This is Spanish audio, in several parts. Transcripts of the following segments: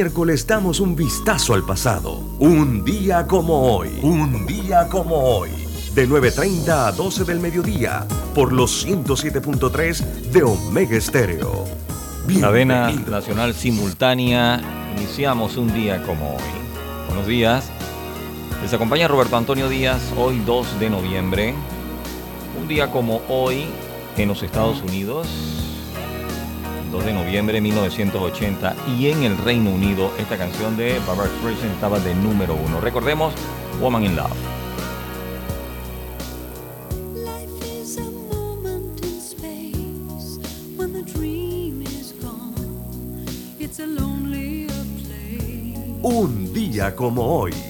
Miércoles damos un vistazo al pasado. Un día como hoy. Un día como hoy. De 9.30 a 12 del mediodía. Por los 107.3 de Omega Estéreo. Cadena. Nacional Simultánea. Iniciamos un día como hoy. Buenos días. Les acompaña Roberto Antonio Díaz, hoy 2 de noviembre. Un día como hoy en los Estados Unidos. 2 de noviembre de 1980 y en el Reino Unido esta canción de Barbara Streisand estaba de número uno. Recordemos Woman in Love. Un día como hoy.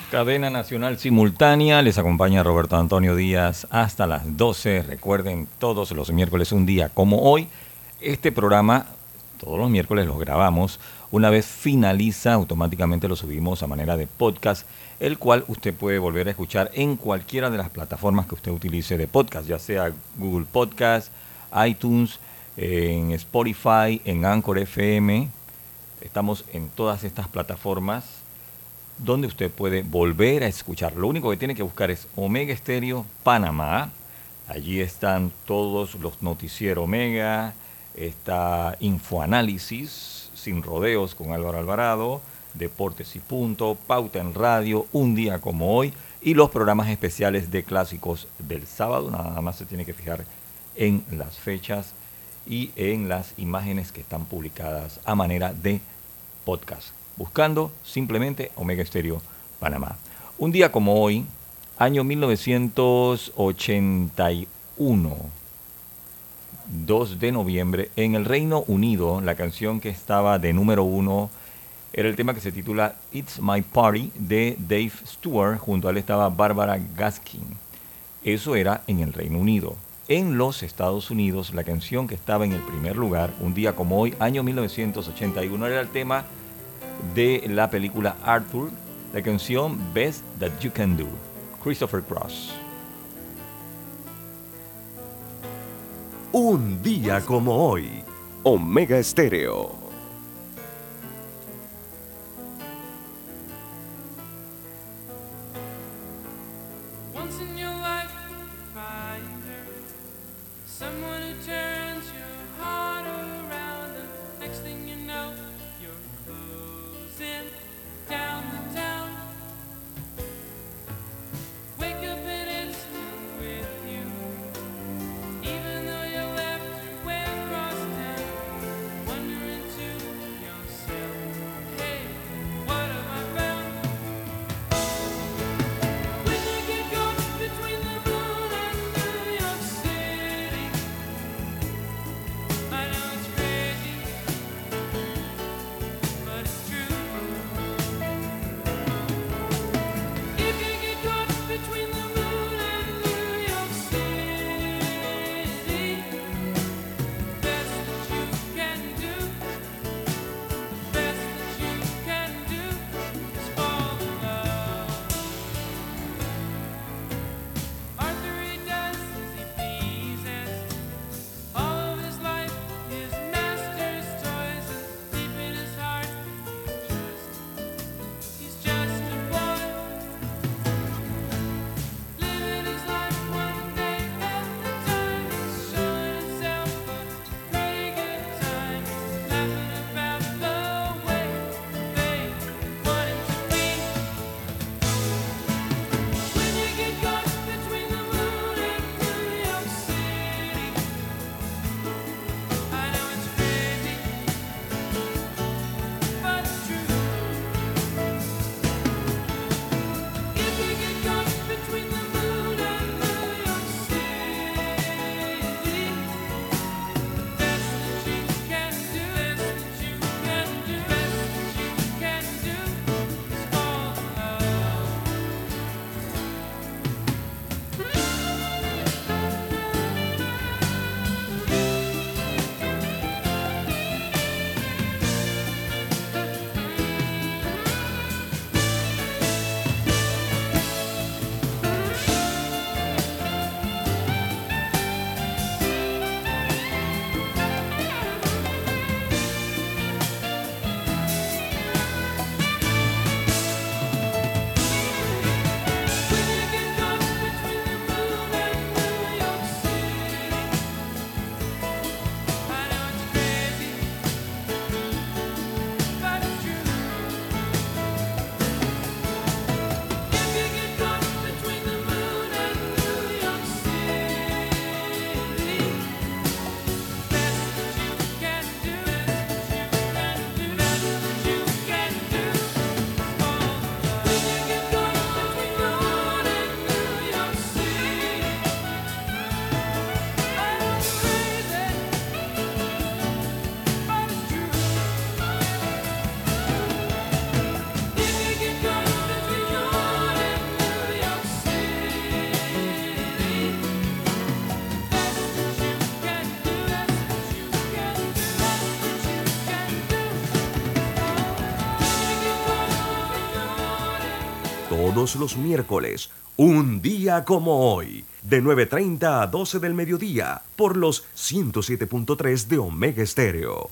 Cadena Nacional Simultánea, les acompaña Roberto Antonio Díaz hasta las 12. Recuerden, todos los miércoles, un día como hoy, este programa, todos los miércoles los grabamos. Una vez finaliza, automáticamente lo subimos a manera de podcast, el cual usted puede volver a escuchar en cualquiera de las plataformas que usted utilice de podcast, ya sea Google Podcast, iTunes, en Spotify, en Anchor FM, Estamos en todas estas plataformas donde usted puede volver a escuchar. Lo único que tiene que buscar es Omega Estéreo Panamá. Allí están todos los noticieros Omega, está Infoanálisis, Sin Rodeos con Álvaro Alvarado, Deportes y Punto, Pauta en Radio, Un Día como Hoy y los programas especiales de clásicos del sábado. Nada más se tiene que fijar en las fechas y en las imágenes que están publicadas a manera de podcast buscando simplemente Omega Estéreo Panamá. Un día como hoy, año 1981, 2 de noviembre, en el Reino Unido, la canción que estaba de número uno era el tema que se titula It's My Party de Dave Stewart, junto a él estaba Barbara Gaskin. Eso era en el Reino Unido. En los Estados Unidos, la canción que estaba en el primer lugar, un día como hoy, año 1981, era el tema de la película Arthur, la canción Best That You Can Do, Christopher Cross. Un día como hoy, Omega Estéreo. Los miércoles, un día como hoy, de 9.30 a 12 del mediodía, por los 107.3 de Omega Estéreo.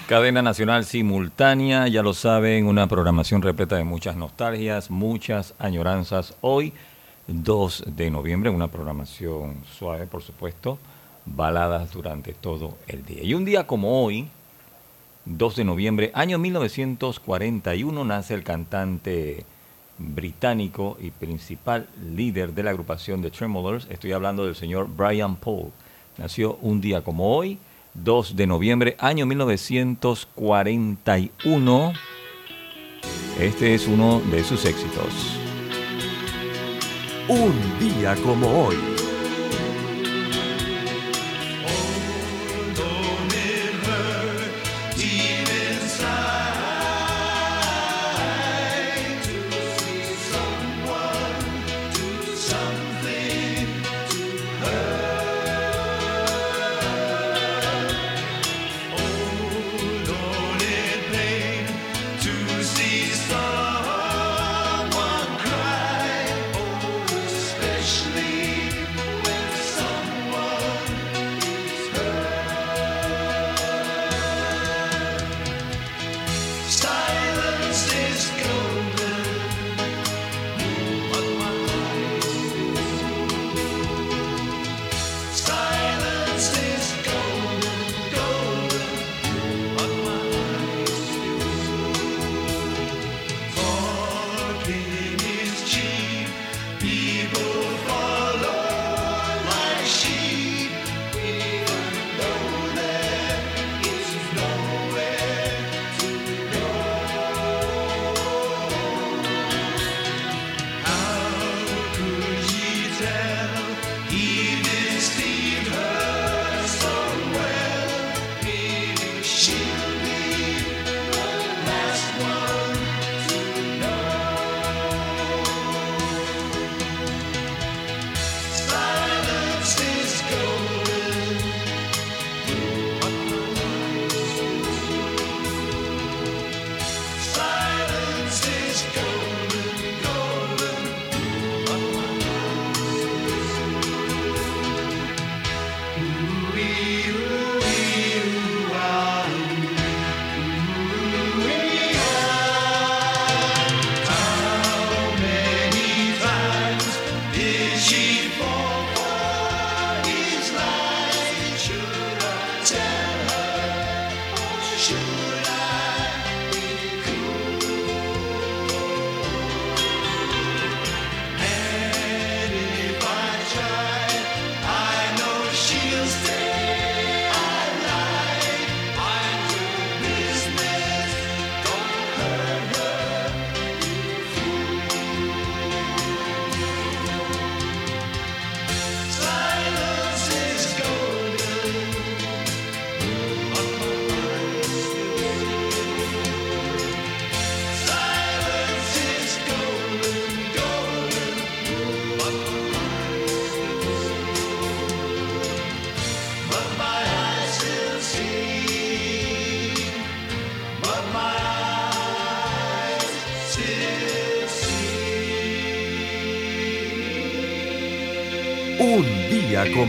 Cadena nacional simultánea, ya lo saben, una programación repleta de muchas nostalgias, muchas añoranzas. Hoy, 2 de noviembre, una programación suave, por supuesto, baladas durante todo el día. Y un día como hoy, 2 de noviembre, año 1941, nace el cantante británico y principal líder de la agrupación de Tremolers. Estoy hablando del señor Brian Paul. Nació un día como hoy, 2 de noviembre, año 1941. Este es uno de sus éxitos. Un día como hoy.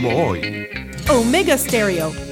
Como hoy. Omega Stereo.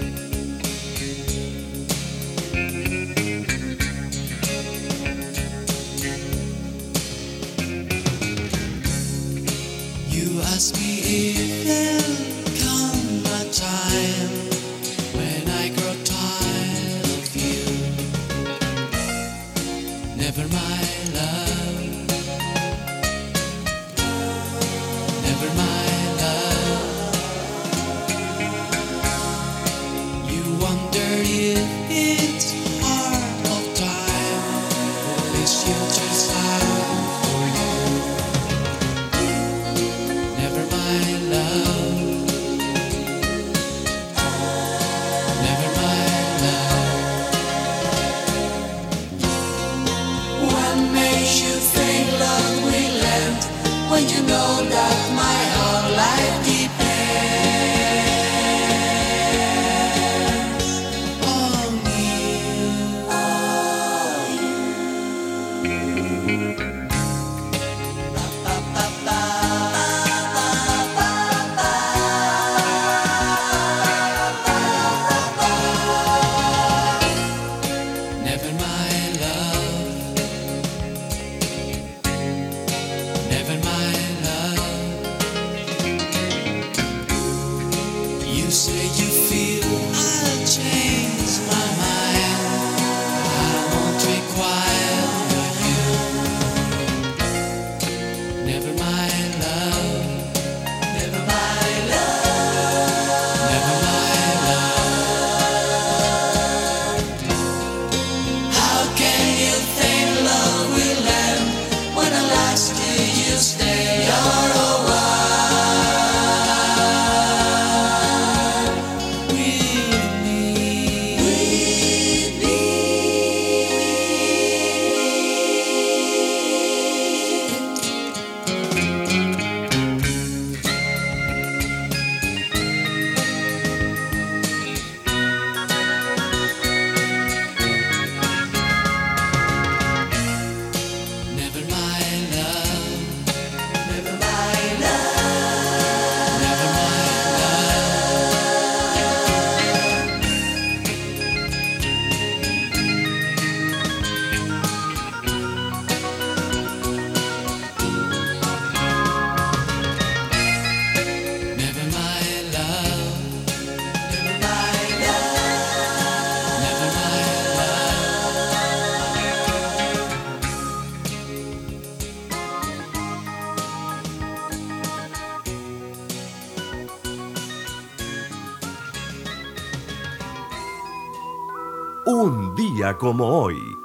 Como hoy.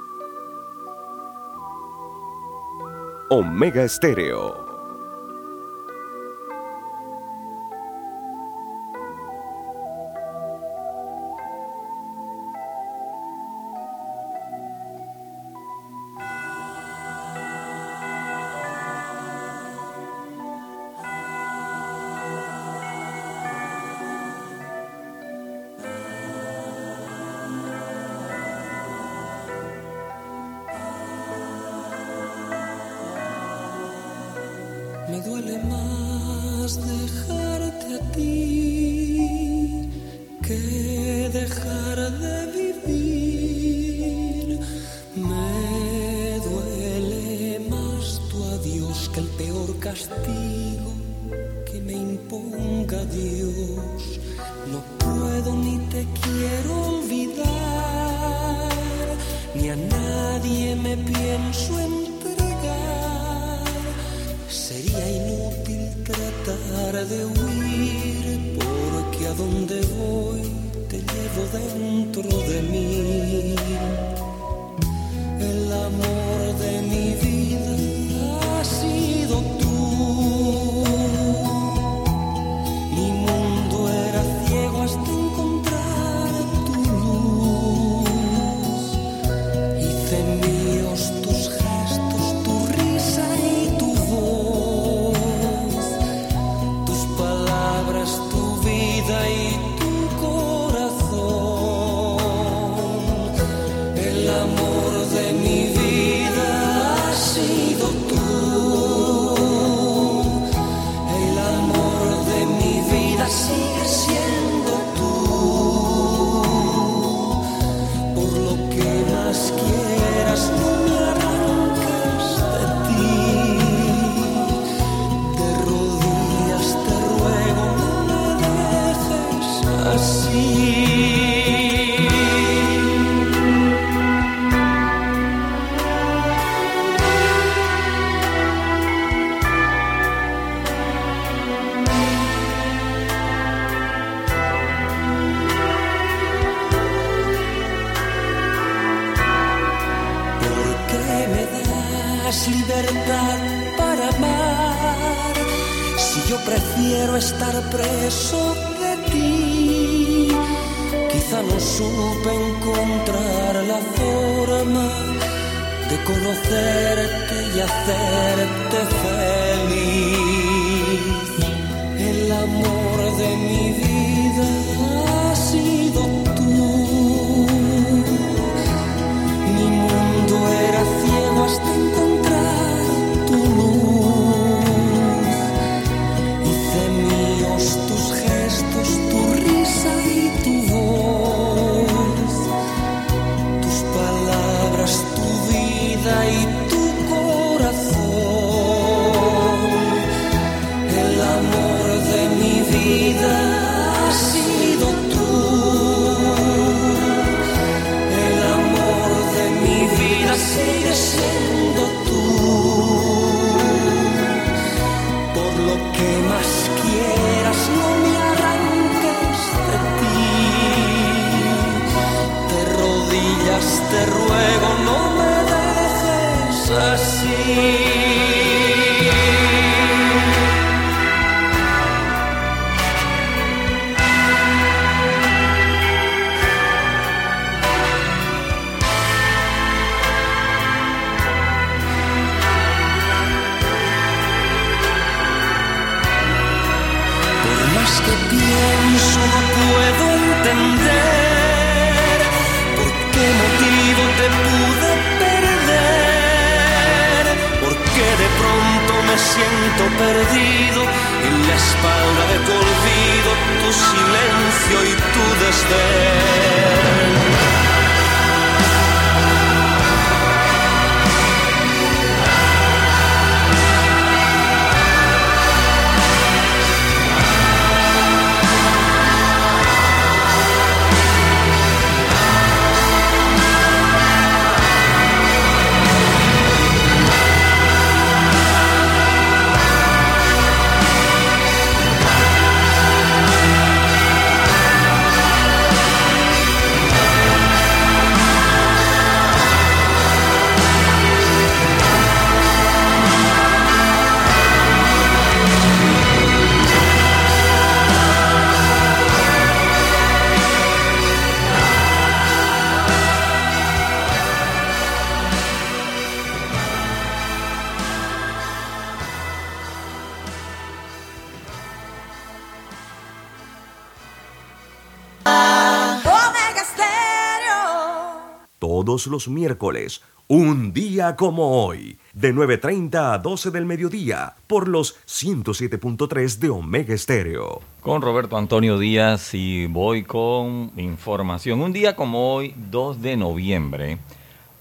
Omega Estéreo. de huir, porque a donde voy te llevo dentro de mí. los miércoles, un día como hoy, de 9.30 a 12 del mediodía, por los 107.3 de Omega Estéreo. Con Roberto Antonio Díaz y voy con información. Un día como hoy, 2 de noviembre,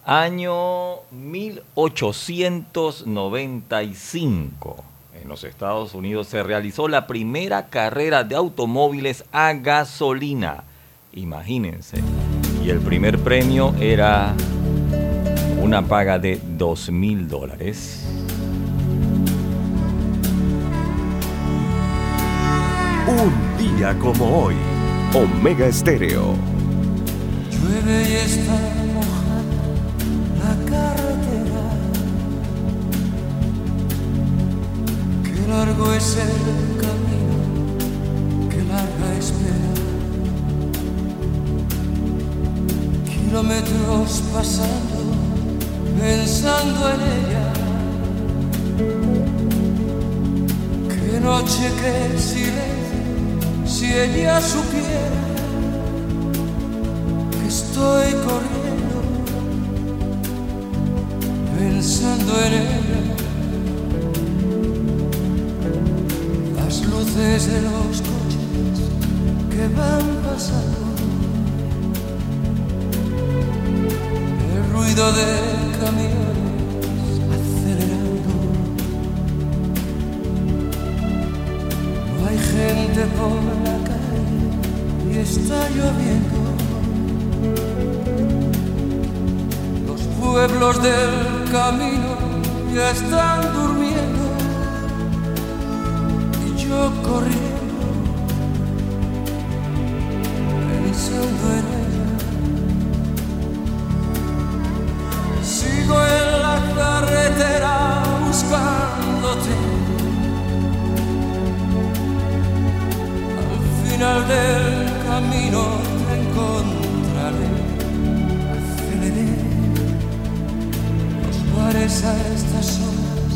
año 1895. En los Estados Unidos se realizó la primera carrera de automóviles a gasolina. Imagínense. Y el primer premio era una paga de dos mil dólares. Un día como hoy, Omega Estéreo. Llueve y está mojada la carretera. Qué largo es el camino, qué larga espera. Kilómetros pasando, pensando en ella. Qué noche, qué silencio, si ella supiera que estoy corriendo, pensando en ella. Las luces de los coches que van pasando, ruido de camiones acelerando. No hay gente por la calle y está lloviendo. Los pueblos del camino ya están durmiendo y yo corriendo pensando en Al final del camino te encontraré. Aceleré. Los bares a estas horas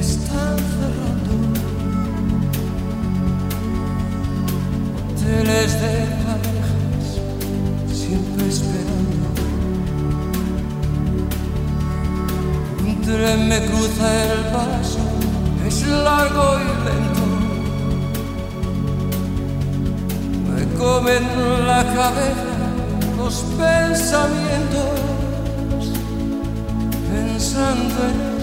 están cerrando. Hoteles de parejas siempre esperando. Un tren me cruza el paso, largo y lento. Me comen la cabeza los pensamientos, pensando en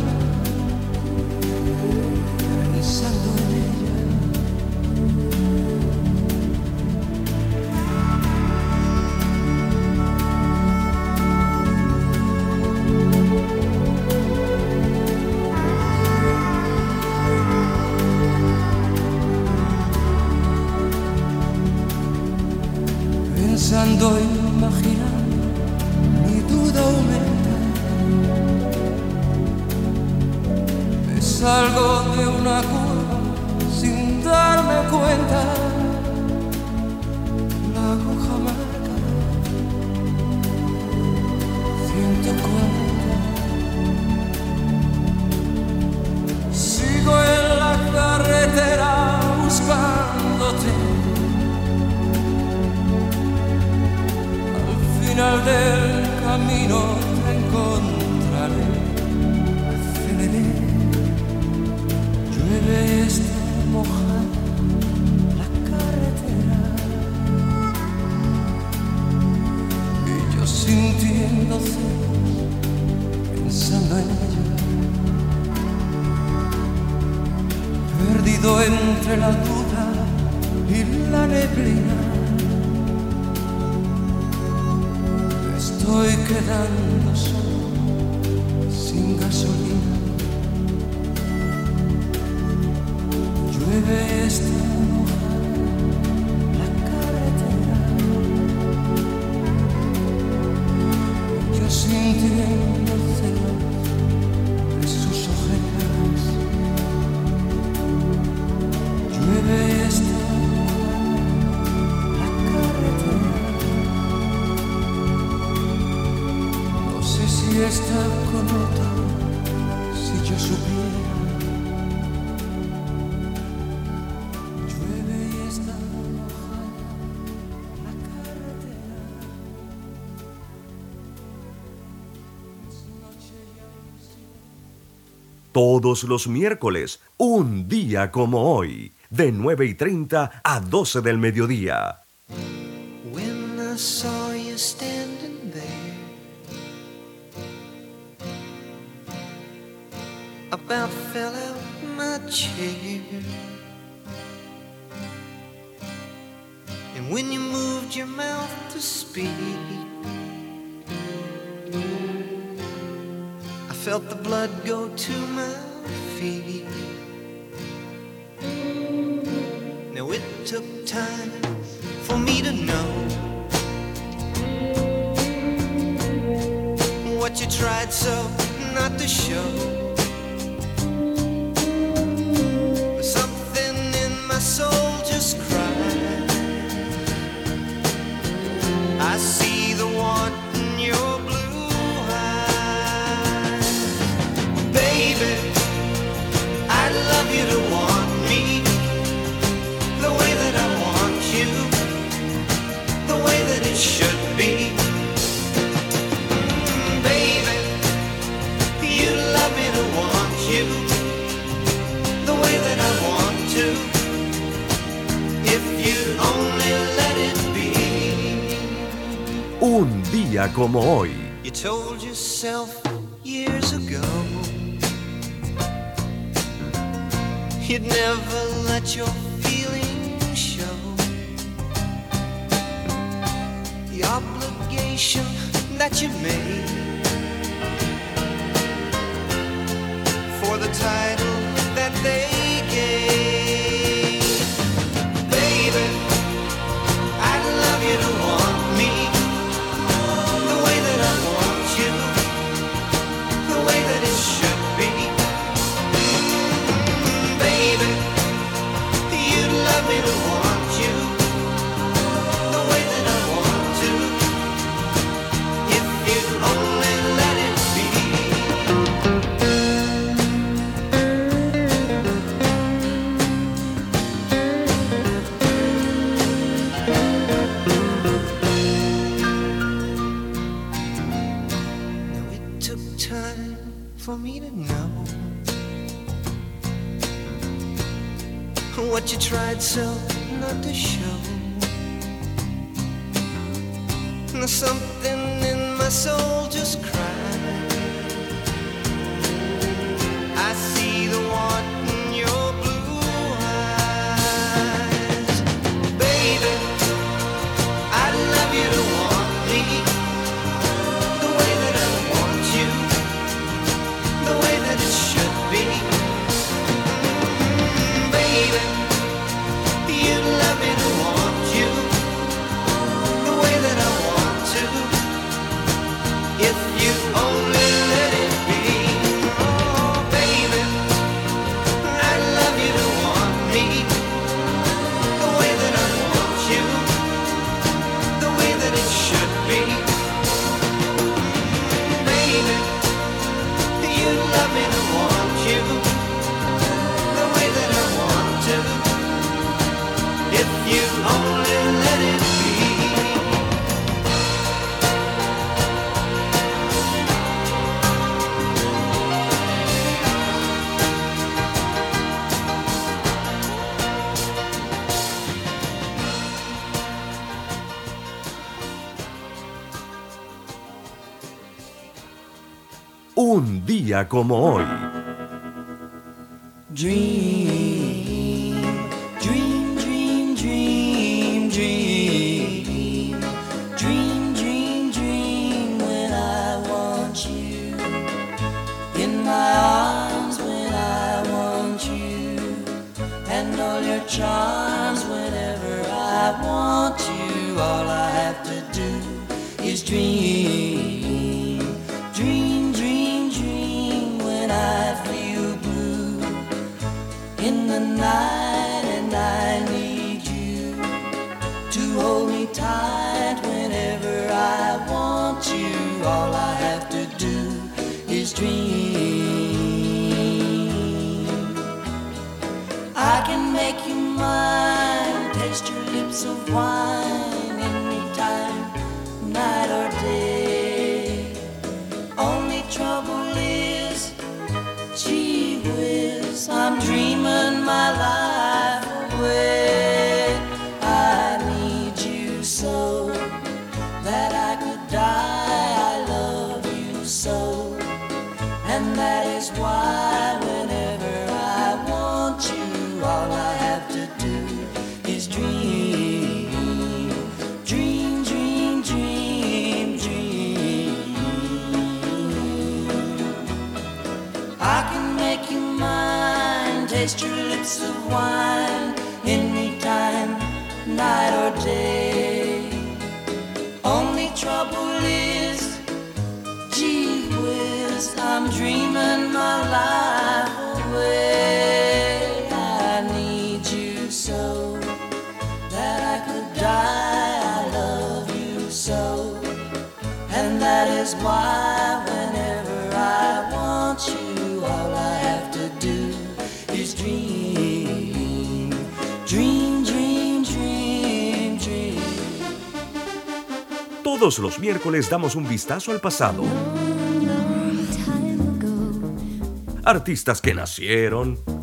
Todos los miércoles, un día como hoy, de 9 y 30 a 12 del mediodía. years ago. You'd never let your feelings show. The obligation that you made for the title that they gave. what you tried so not to show. There's something in my soul just cried. día como hoy. is why whenever I want you, all I have to do is dream. Dream, dream, dream, dream. I can make you mine, taste your lips of wine. Is why whenever I want you, all I have to do is dream. Dream, dream, dream, dream. Todos los miércoles damos un vistazo al pasado. Artistas que nacieron,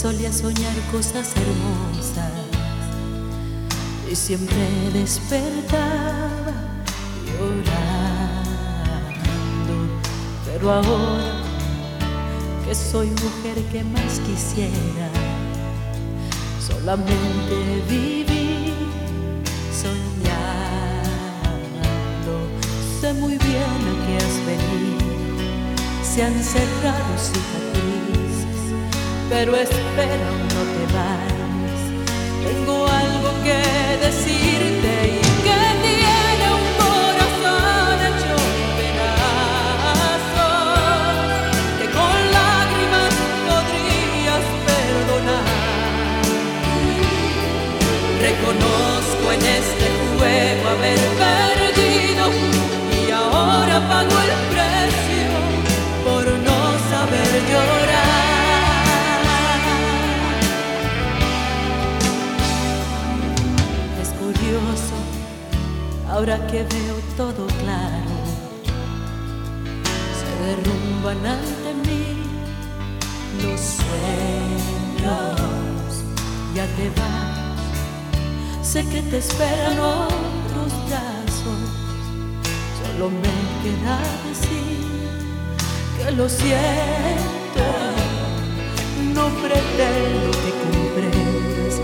Solía soñar cosas hermosas y siempre despertaba llorando. Pero ahora que soy mujer que más quisiera solamente vivir soñando. Sé muy bien a qué has venido se han cerrado cicatrices, pero espera, no te vayas. Tengo algo que decirte y que tiene un corazón hecho pedazos, que con lágrimas podrías perdonar. Reconozco en este juego haber perdido y ahora pago ahora que veo todo claro, se derrumban ante mí los sueños. Ya te vas, sé que te esperan otros brazos, solo me queda decir que lo siento. No pretendo que comprendas,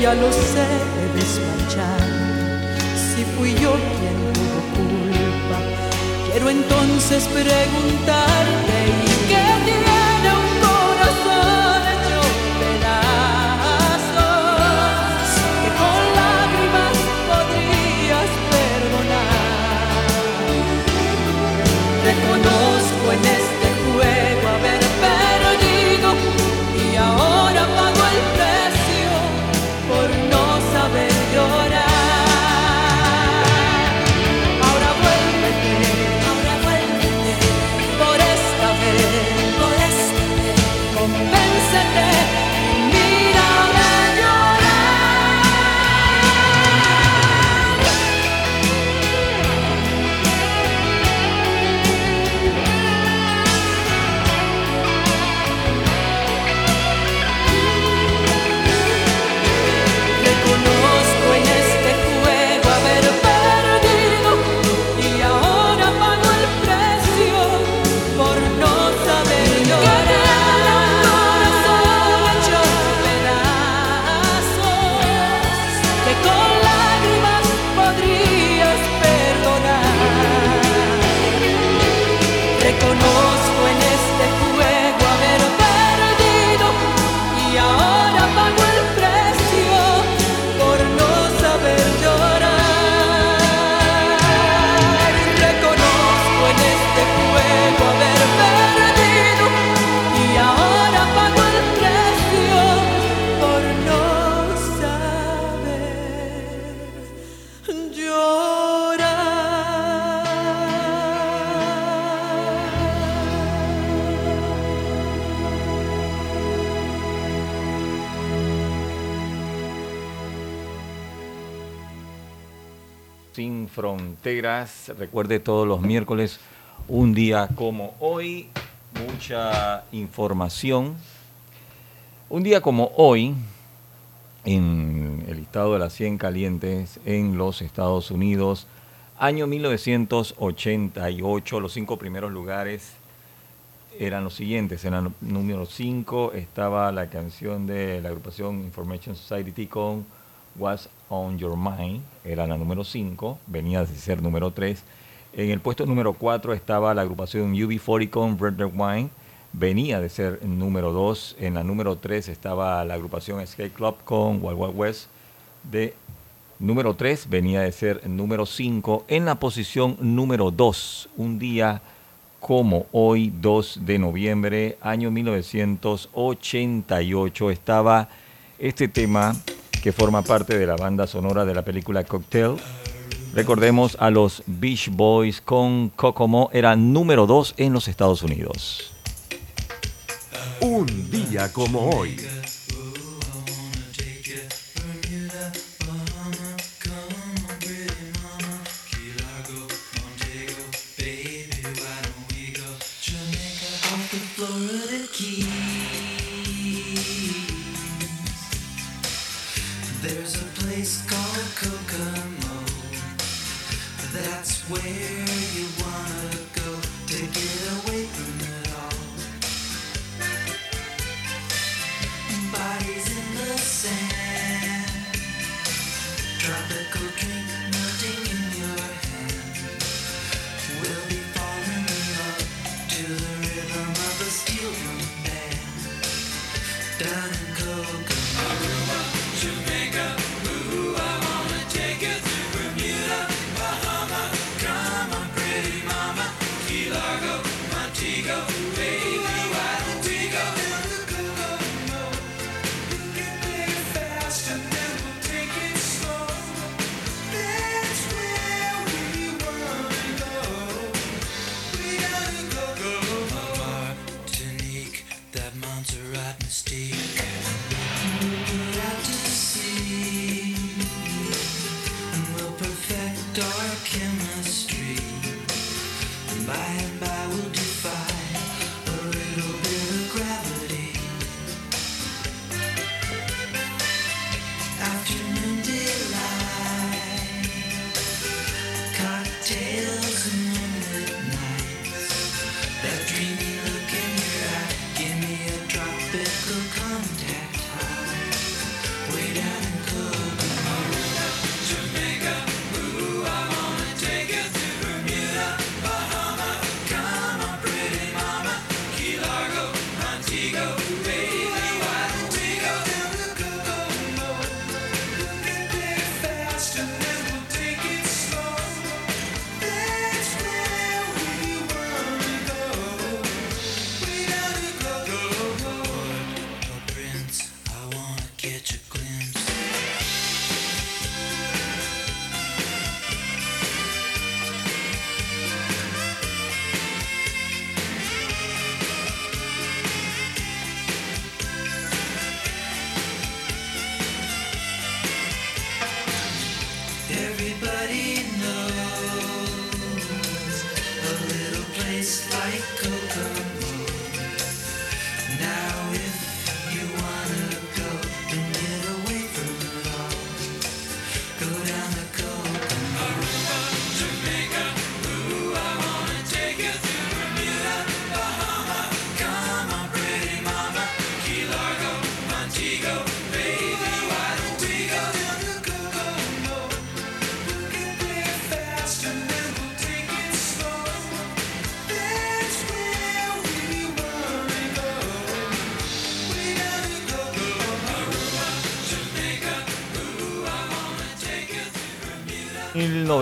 ya lo sé despachar. Si fui yo quien tuvo culpa, quiero entonces preguntarte ¿y qué tiene un corazón hecho pedazos que con lágrimas podrías perdonar? Reconozco en este recuerde todos los miércoles, un día como hoy, mucha información. Un día como hoy, en el listado de las 100 calientes en los Estados Unidos. Año 1988, los cinco primeros lugares eran los siguientes. En el número 5 estaba la canción de la agrupación Information Society con What's on Your Mind, era la número 5, venía de ser número 3. En el puesto número 4 estaba la agrupación UB40 con Red Red Wine, venía de ser número 2. En la número 3 estaba la agrupación Skate Club con Wild Wild West. De número 3 venía de ser número 5. En la posición número 2, un día como hoy, 2 de noviembre, año 1988, estaba este tema que forma parte de la banda sonora de la película Cocktail. Recordemos a los Beach Boys con Kokomo, era número 2 en los Estados Unidos. Un día como hoy.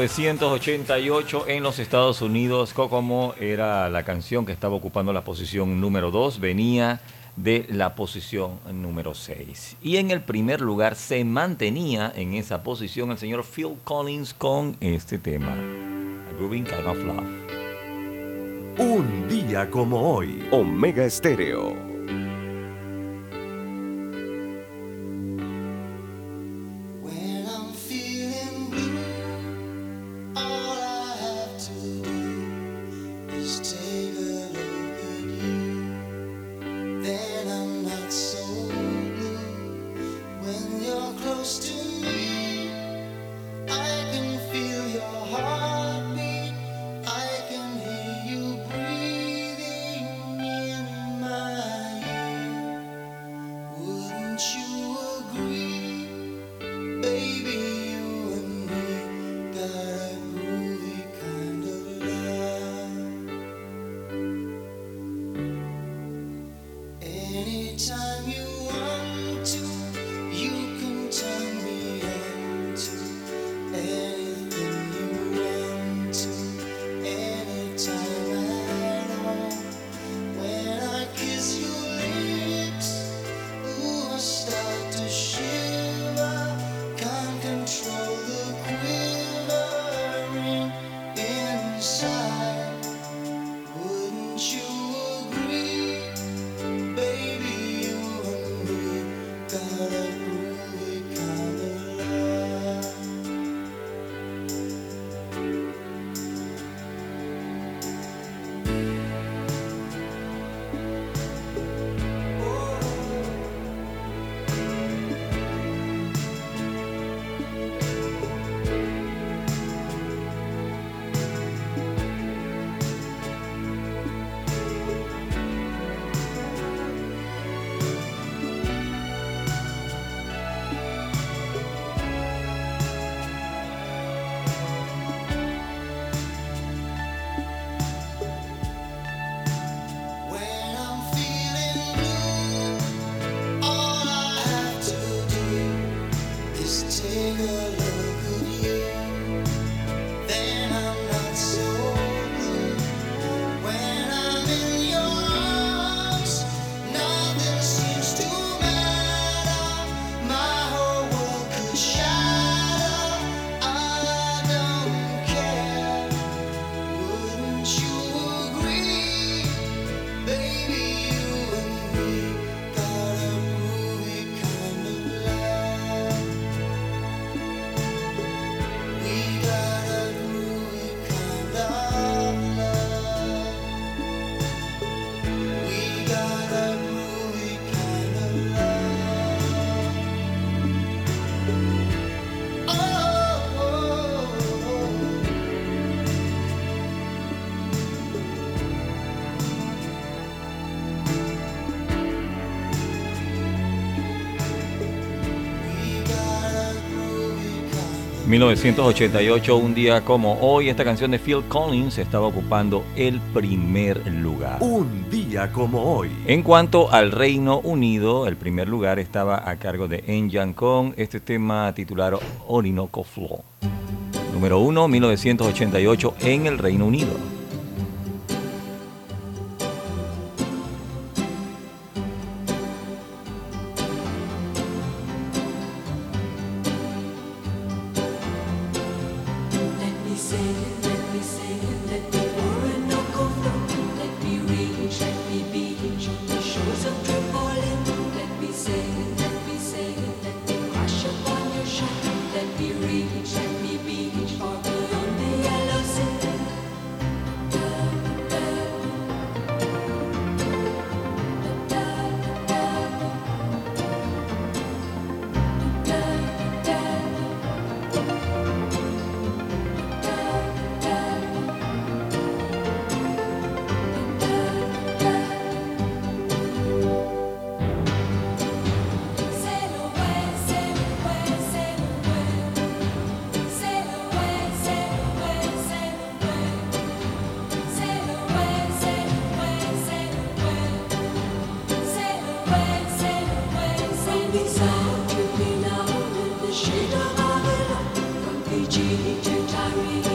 1988 en los Estados Unidos, Kokomo era la canción que estaba ocupando la posición número 2, venía de la posición número 6. Y en el primer lugar se mantenía en esa posición el señor Phil Collins con este tema, Kind of Love. Un día como hoy. Omega Estéreo. 1988, un día como hoy, esta canción de Phil Collins estaba ocupando el primer lugar. Un día como hoy. En cuanto al Reino Unido, el primer lugar estaba a cargo de En Kong, este tema titulado Orinoco Flow. Número 1, 1988 en el Reino Unido. Sabe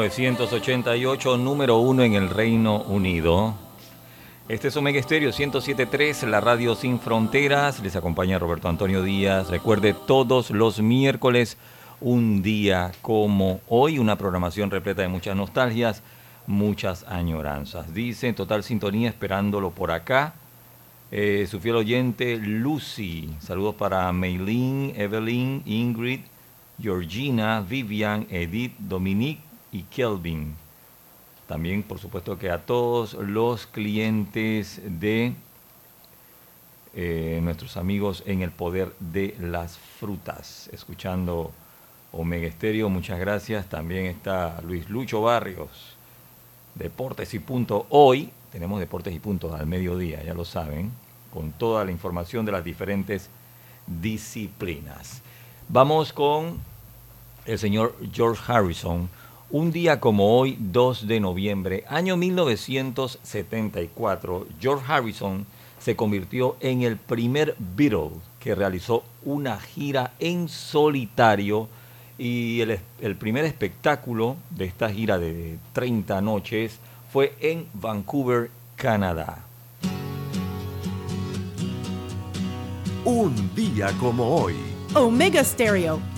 1988, número uno en el Reino Unido. Este es Omega Estéreo 107.3, la radio sin fronteras. Les acompaña Roberto Antonio Díaz. Recuerde todos los miércoles, un día como hoy, una programación repleta de muchas nostalgias, muchas añoranzas. Dice en total sintonía, esperándolo por acá. Eh, su fiel oyente Lucy. Saludos para Maylin, Evelyn, Ingrid, Georgina, Vivian, Edith, Dominique Kelvin. También, por supuesto, que a todos los clientes de eh, nuestros amigos en el poder de las frutas, escuchando Omega Estéreo, muchas gracias. También está Luis Lucho Barrios, Deportes y Punto. Hoy tenemos Deportes y Punto al mediodía, ya lo saben, con toda la información de las diferentes disciplinas. Vamos con el señor George Harrison. Un día como hoy, 2 de noviembre, año 1974, George Harrison se convirtió en el primer Beatle que realizó una gira en solitario Y el, el primer espectáculo de esta gira de 30 noches fue en Vancouver, Canadá. Un día como hoy. Omega Stereo.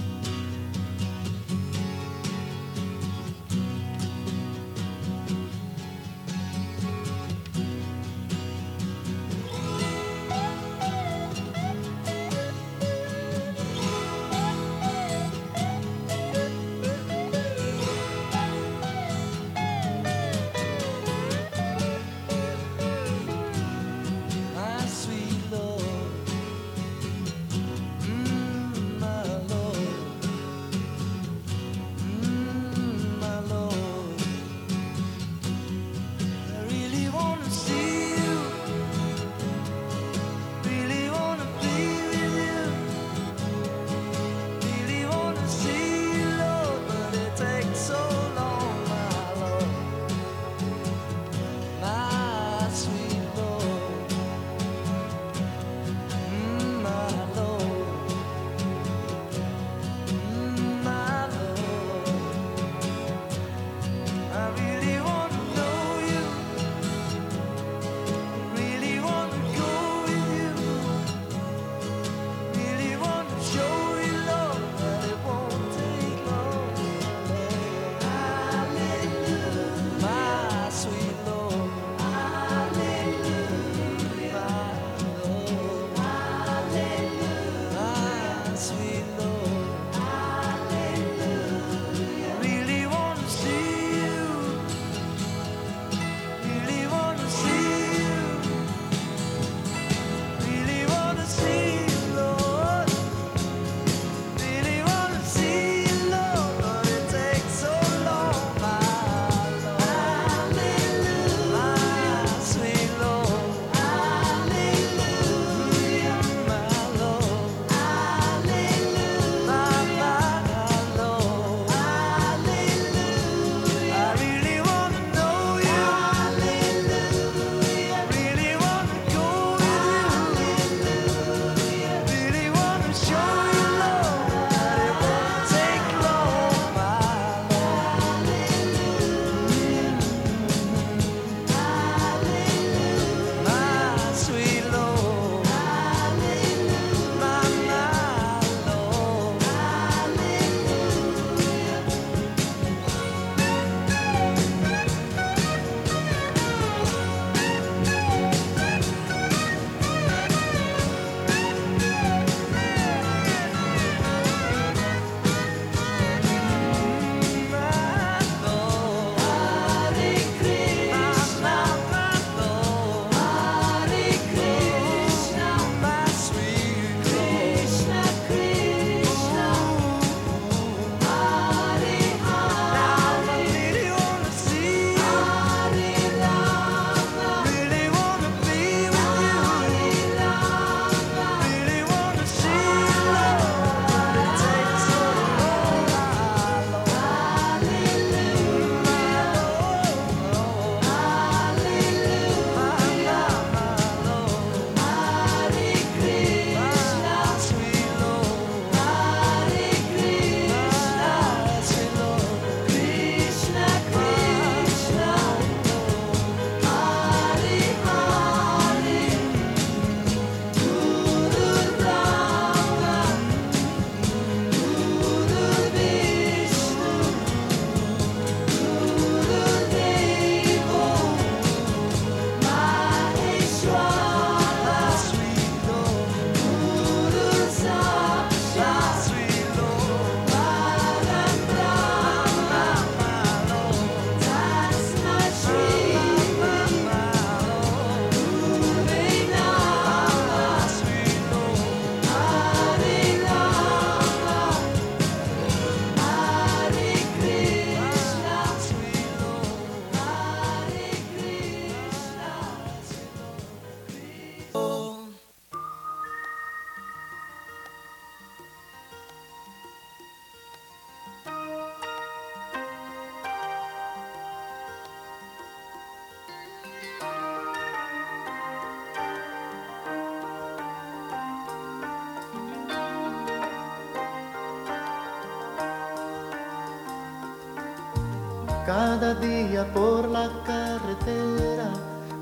Por la carretera,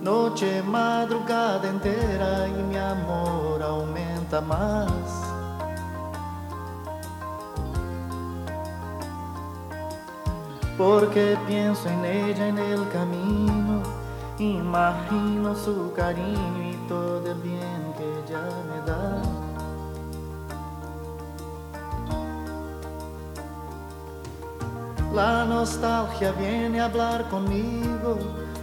noche, madrugada entera y mi amor aumenta más. Porque pienso en ella en el camino, imagino su cariño nostalgia viene a hablar conmigo,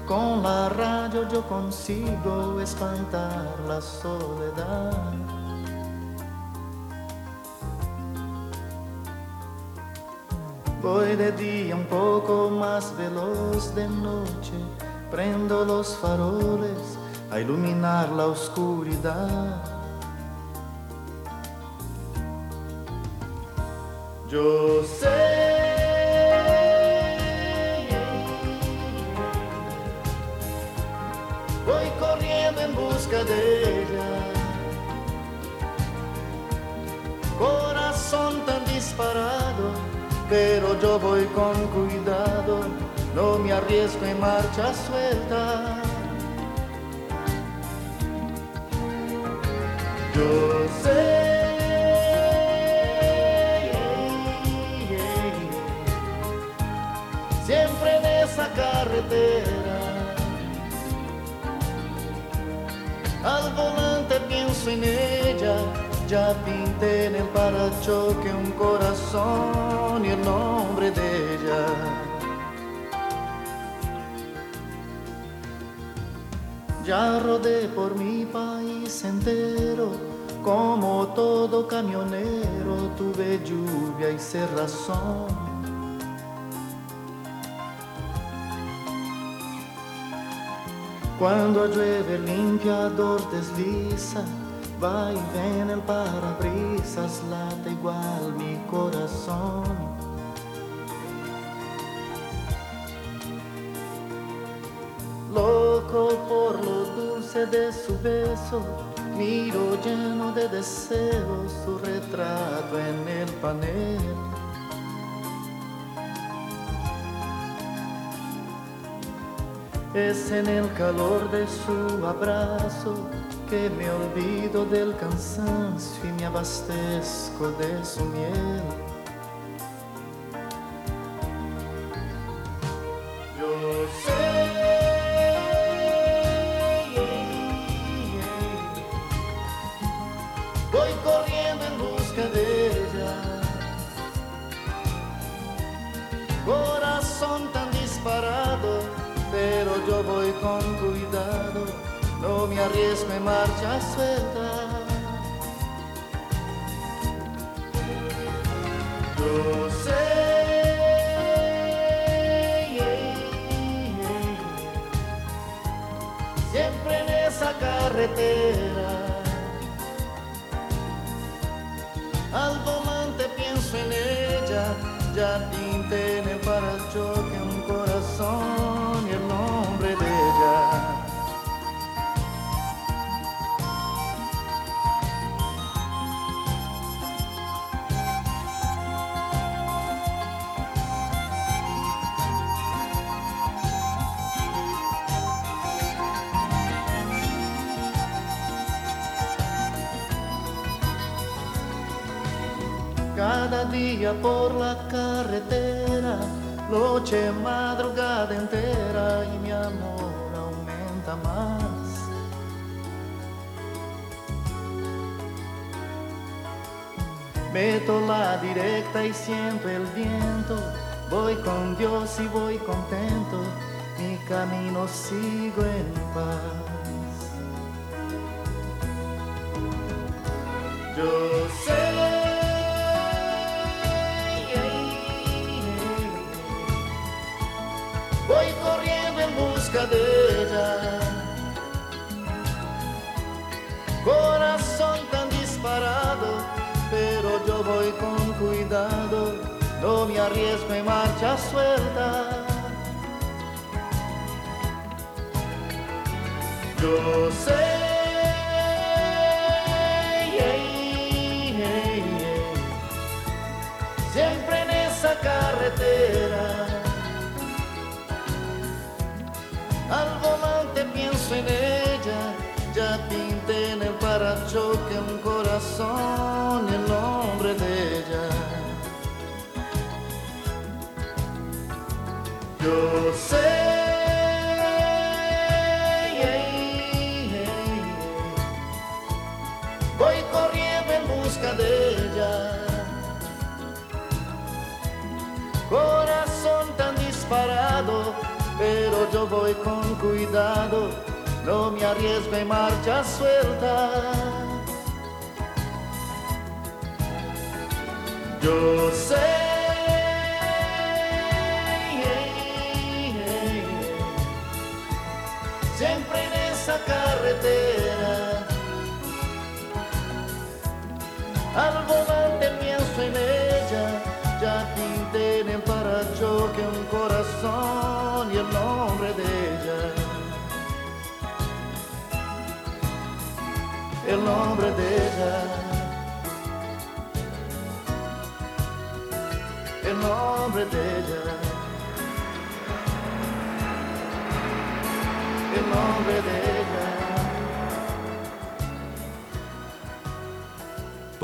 con la radio yo consigo espantar la soledad. Voy de día un poco más veloz de noche, prendo los faroles a iluminar la oscuridad. Yo sé. Voy con cuidado. No me arriesgo en marcha suelta. Yo sé. Siempre en esa carretera. Al volante pienso en ella, ya pinté en el parachoque un corazón y el nombre Ya rodé por mi país entero, como todo camionero, tuve lluvia y cerrazón. Cuando llueve el limpiador desliza, va y ven el parabrisas, late igual mi corazón. Por lo dulce de su beso, miro lleno de deseos su retrato en el panel. Es en el calor de su abrazo que me olvido del cansancio y me abastezco de su miel.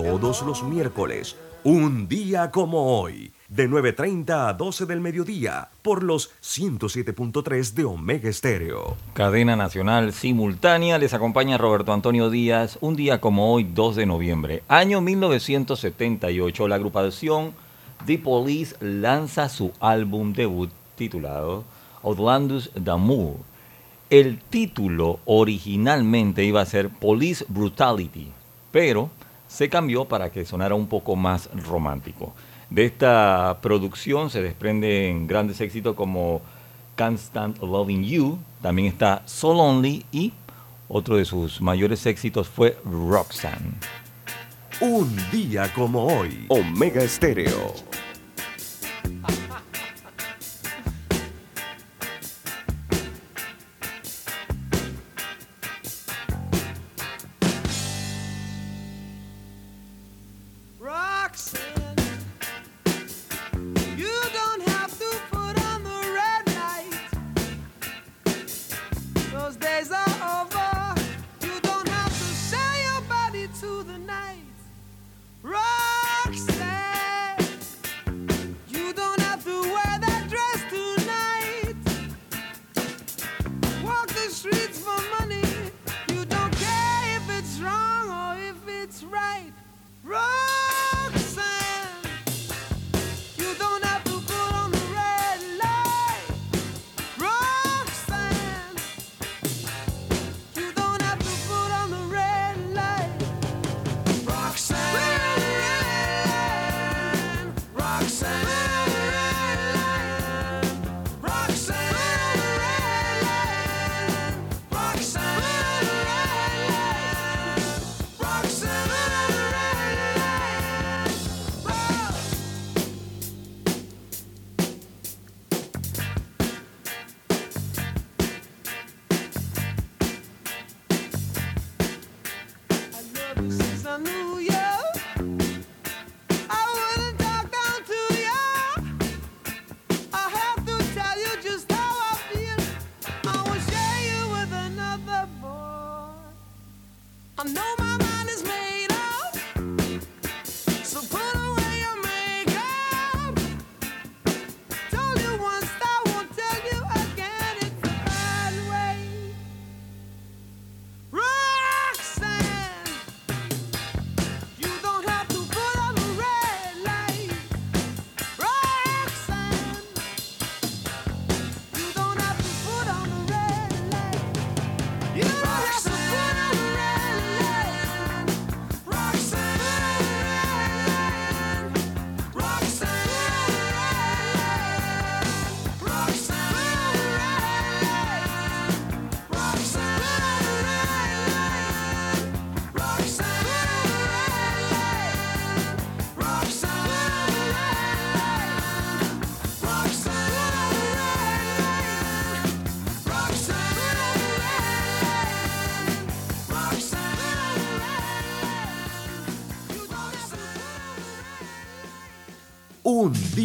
Todos los miércoles, un día como hoy, de 9.30 a 12 del mediodía, por los 107.3 de Omega Estéreo. Cadena Nacional Simultánea, les acompaña Roberto Antonio Díaz, un día como hoy, 2 de noviembre, año 1978, la agrupación The Police lanza su álbum debut titulado Outlandus Damour. El título originalmente iba a ser Police Brutality, pero se cambió para que sonara un poco más romántico. De esta producción se desprenden grandes éxitos como Can't Stand Loving You, también está So Lonely y otro de sus mayores éxitos fue Roxanne. Un día como hoy, Omega Estéreo.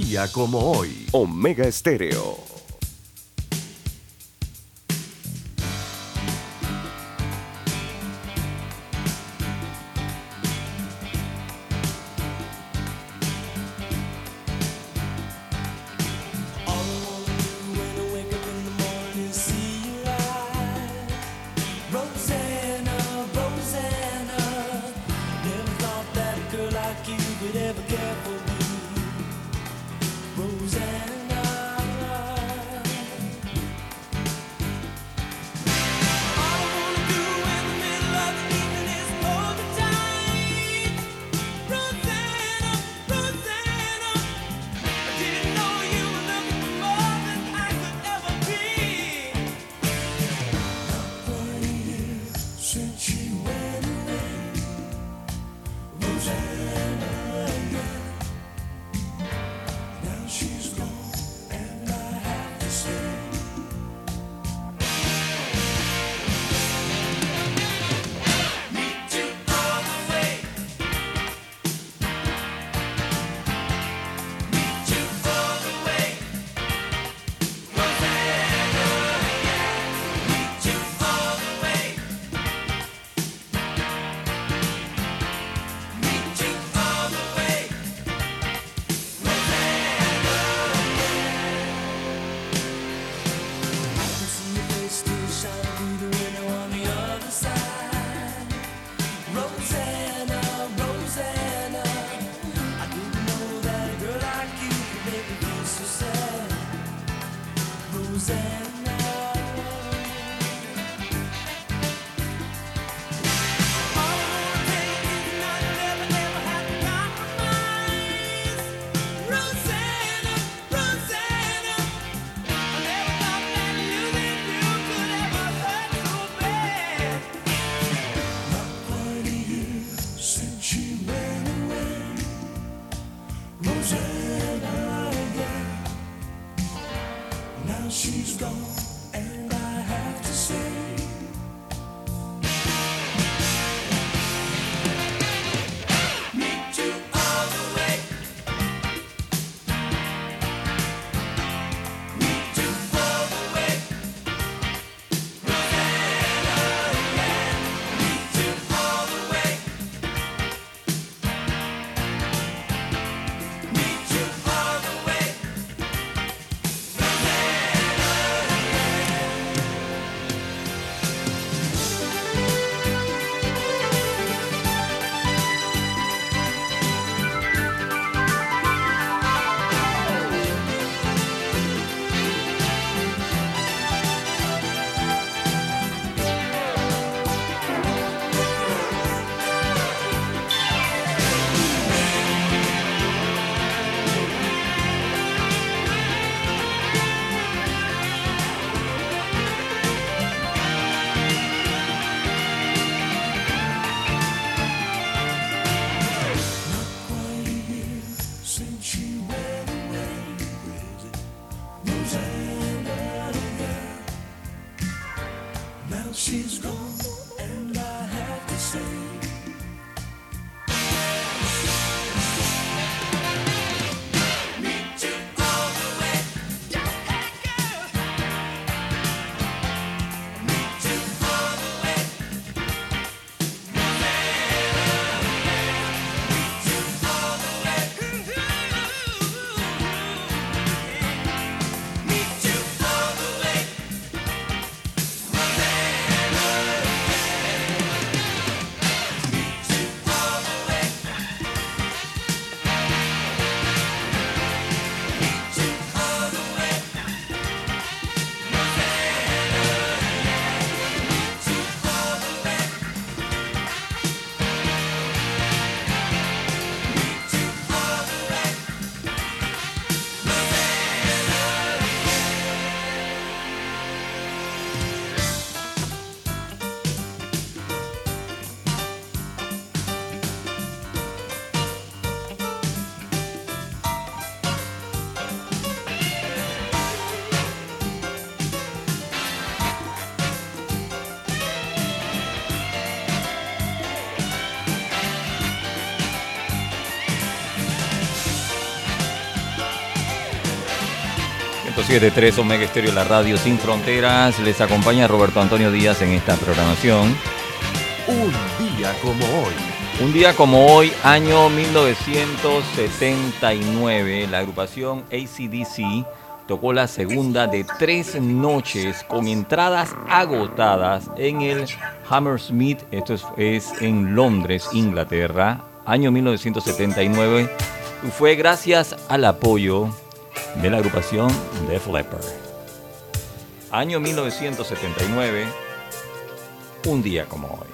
día como hoy. Omega Estéreo. .73 Omega Estéreo, la radio sin fronteras. Les acompaña Roberto Antonio Díaz en esta programación. Un día como hoy. Un día como hoy, año 1979, la agrupación ACDC tocó la segunda de tres noches con entradas agotadas en el Hammersmith, esto es, es en Londres, Inglaterra, año 1979. y Fue gracias al apoyo de la agrupación Def Leppard. Año 1979, un día como hoy.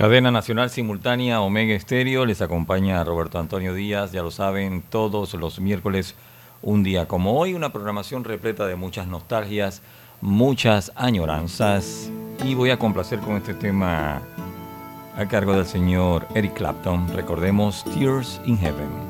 Cadena Nacional Simultánea Omega Estéreo les acompaña Roberto Antonio Díaz, ya lo saben, todos los miércoles, un día como hoy, una programación repleta de muchas nostalgias, muchas añoranzas y voy a complacer con este tema a cargo del señor Eric Clapton. Recordemos Tears in Heaven.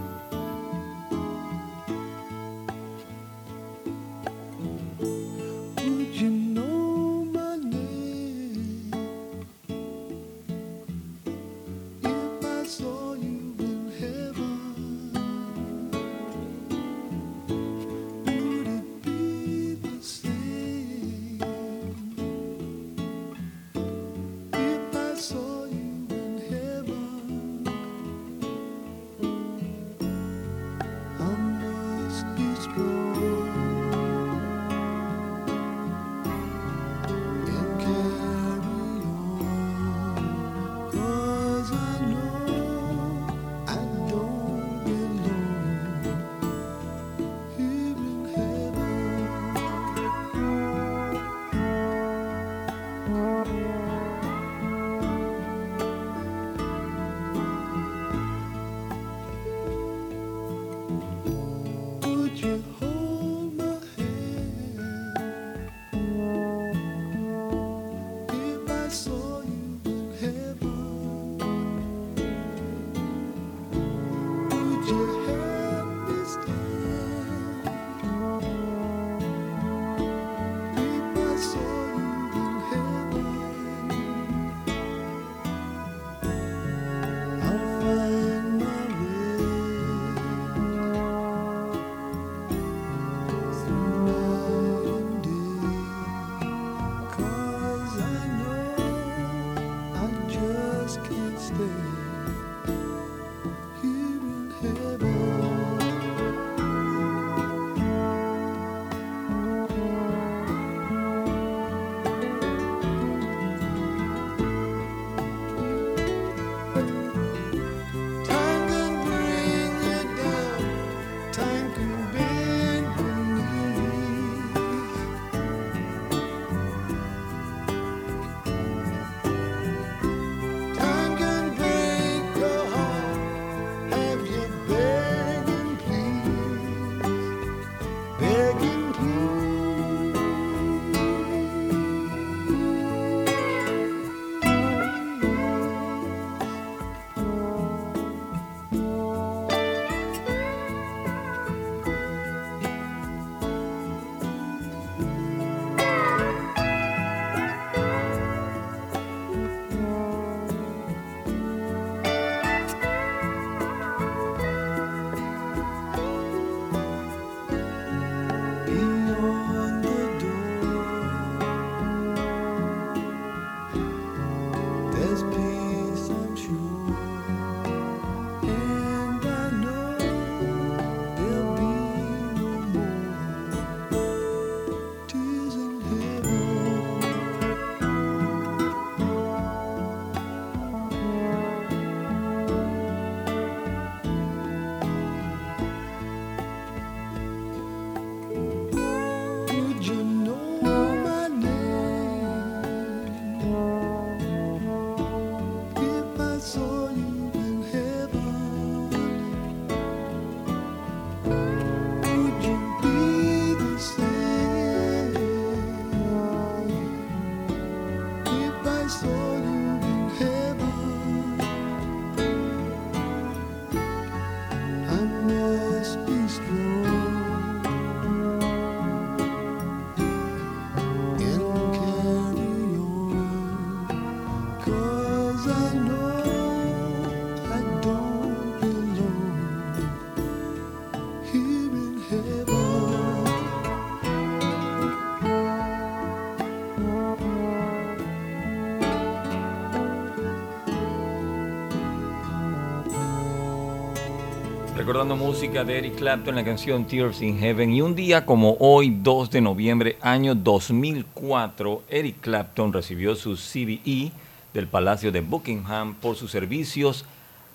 Música de Eric Clapton, la canción Tears in Heaven. Y un día como hoy, 2 de noviembre, año 2004, Eric Clapton recibió su CBE del Palacio de Buckingham por sus servicios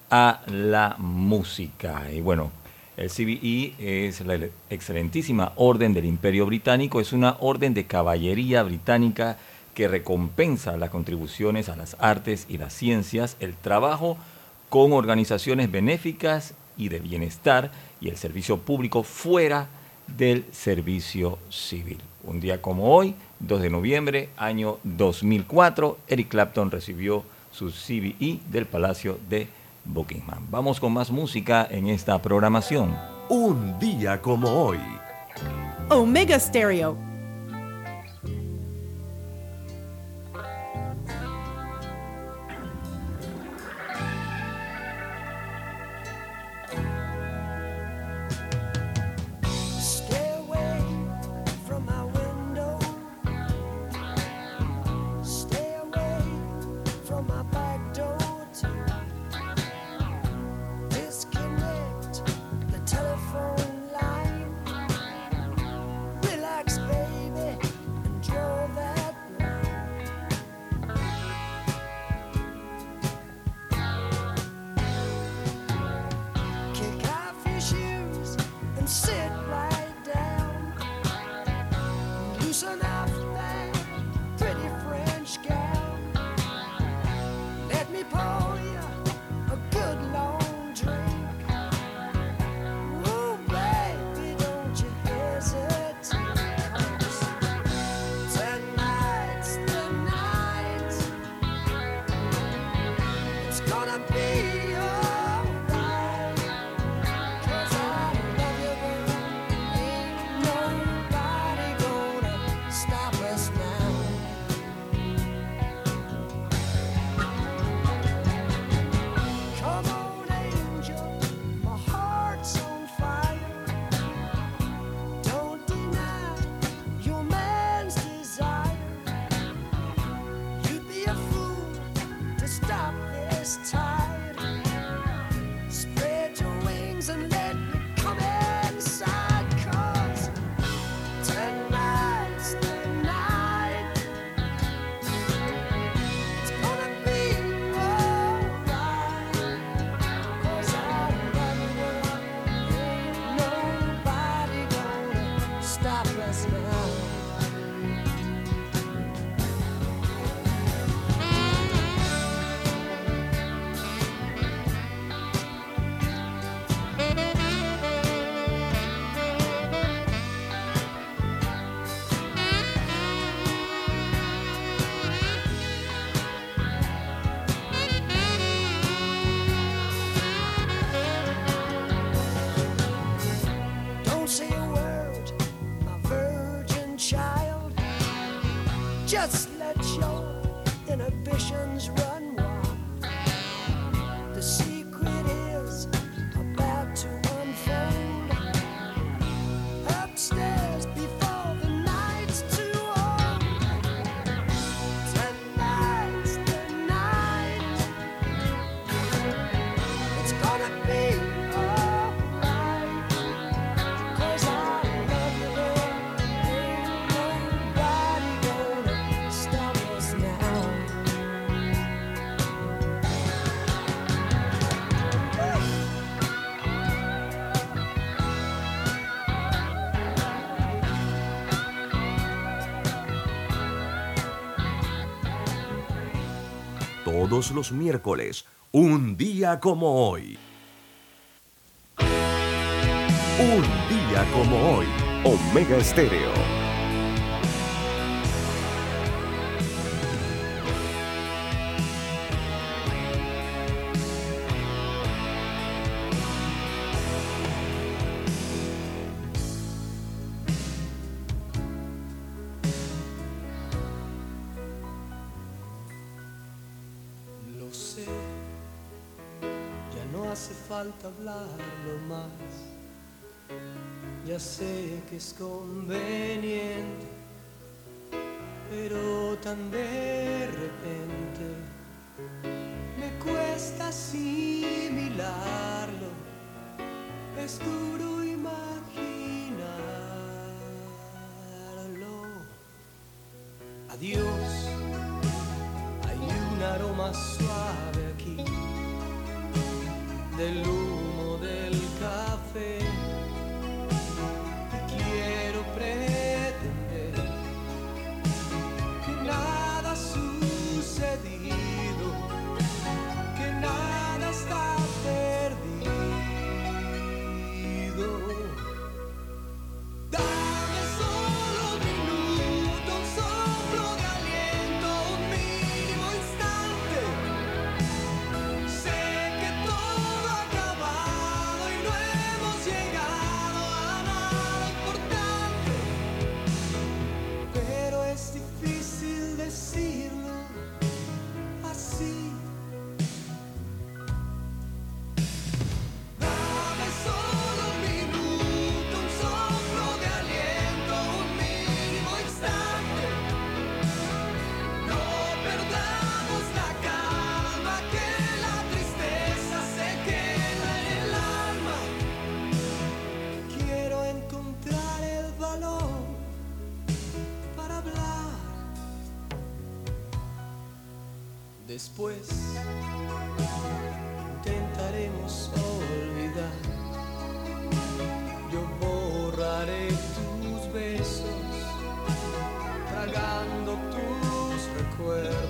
a la música. Y bueno, el CBE es la excelentísima Orden del Imperio Británico, es una orden de caballería británica que recompensa las contribuciones a las artes y las ciencias, el trabajo con organizaciones benéficas y de bienestar y el servicio público fuera del servicio civil. Un día como hoy, 2 de noviembre, año 2004, Eric Clapton recibió su CBE del Palacio de Buckingham. Vamos con más música en esta programación. Un día como hoy. Omega Stereo. Todos los miércoles, un día como hoy. Un día como hoy. Omega Estéreo. Después intentaremos olvidar. Yo borraré tus besos, tragando tus recuerdos,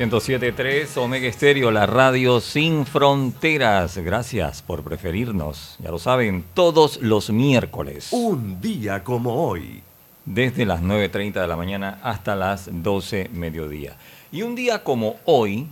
107.3 Omega Estéreo, la radio sin fronteras. Gracias por preferirnos. Ya lo saben, todos los miércoles. Un día como hoy. Desde las 9.30 de la mañana hasta las 12 mediodía. Y un día como hoy,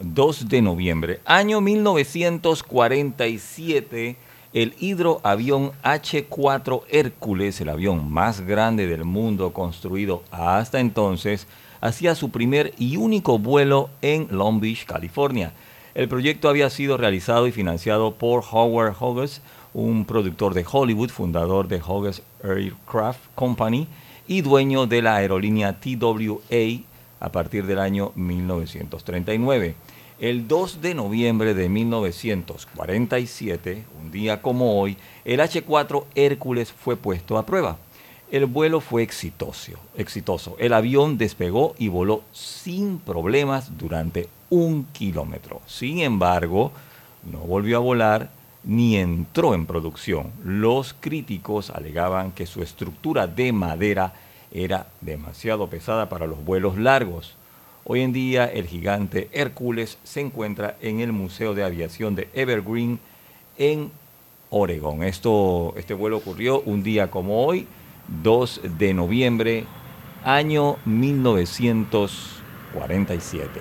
2 de noviembre, año 1947, el hidroavión H-4 Hércules, el avión más grande del mundo construido hasta entonces, hacía su primer y único vuelo en Long Beach, California. El proyecto había sido realizado y financiado por Howard Hughes, un productor de Hollywood, fundador de Hughes Aircraft Company y dueño de la aerolínea TWA a partir del año 1939. El 2 de noviembre de 1947, un día como hoy, el H-4 Hércules fue puesto a prueba. El vuelo fue exitoso, exitoso. El avión despegó y voló sin problemas durante un kilómetro. Sin embargo, no volvió a volar ni entró en producción. Los críticos alegaban que su estructura de madera era demasiado pesada para los vuelos largos. Hoy en día el gigante Hércules se encuentra en el Museo de Aviación de Evergreen en Oregon. Esto, este vuelo ocurrió un día como hoy, 2 de noviembre, año 1947.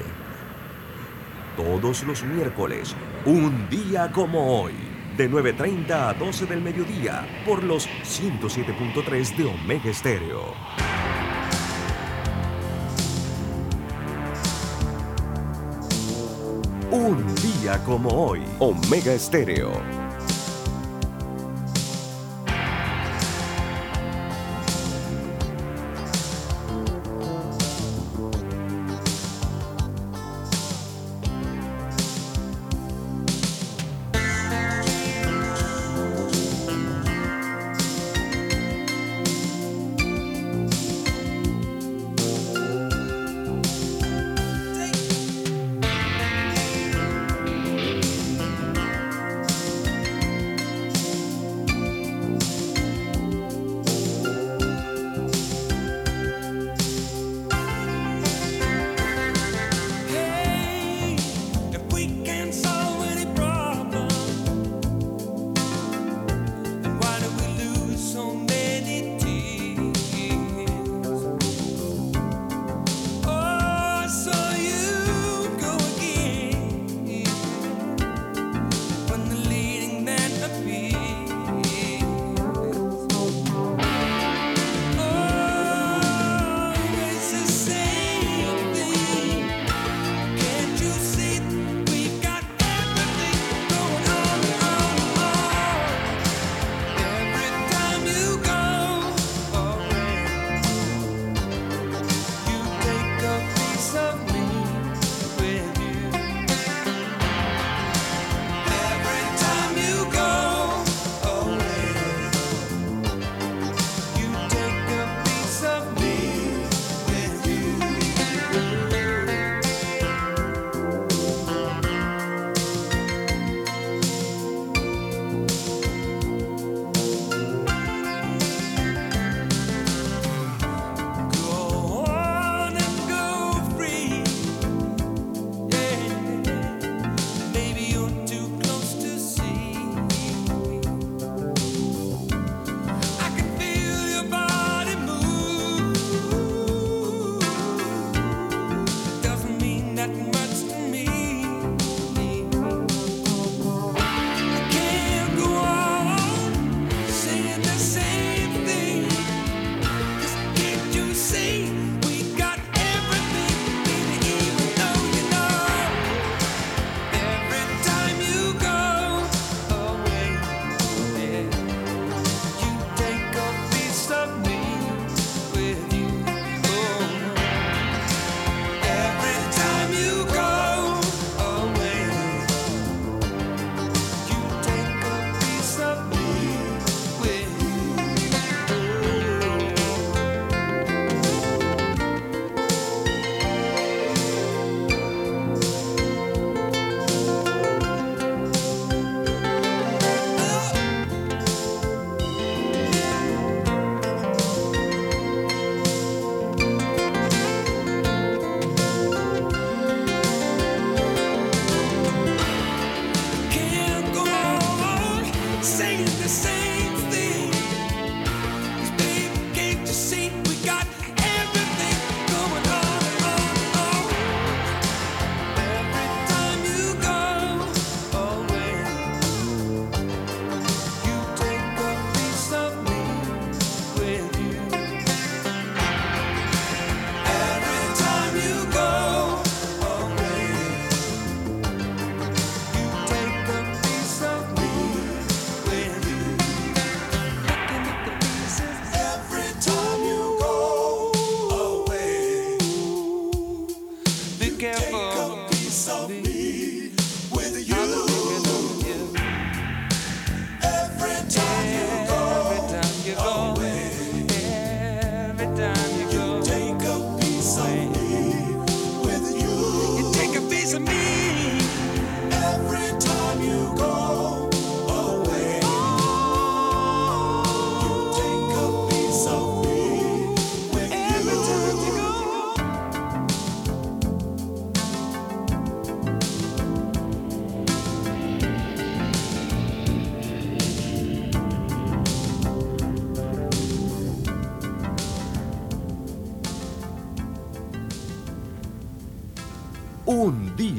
Todos los miércoles, un día como hoy, de 9.30 a 12 del mediodía, por los 107.3 de Omega Estéreo. Un día como hoy, Omega Estéreo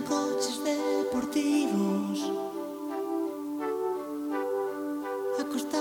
en coches deportivos. Acostados